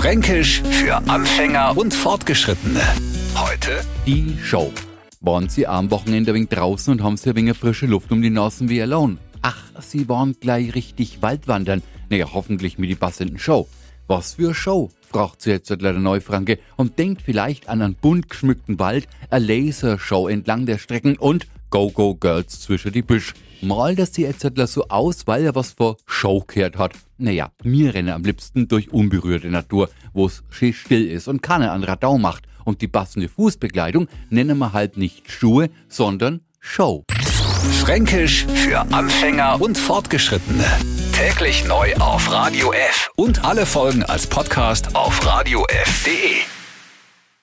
Fränkisch für Anfänger und Fortgeschrittene. Heute Die Show. Waren Sie am Wochenende wenig draußen und haben Sie ein wenig frische Luft um die Nasen wie alone? Ach, Sie waren gleich richtig Waldwandern. Naja, hoffentlich mit die passenden Show. Was für Show? fragt sie jetzt der Neufranke und denkt vielleicht an einen bunt geschmückten Wald, eine Lasershow entlang der Strecken und Go-Go-Girls zwischen die Büsch. Mal das die jetzt so aus, weil er was vor Show gehört hat. Naja, mir rennen am liebsten durch unberührte Natur, wo es schön still ist und keine an Radau macht. Und die passende Fußbekleidung nennen wir halt nicht Schuhe, sondern Show. Fränkisch für Anfänger und Fortgeschrittene. Täglich neu auf Radio F und alle Folgen als Podcast auf radiof.de.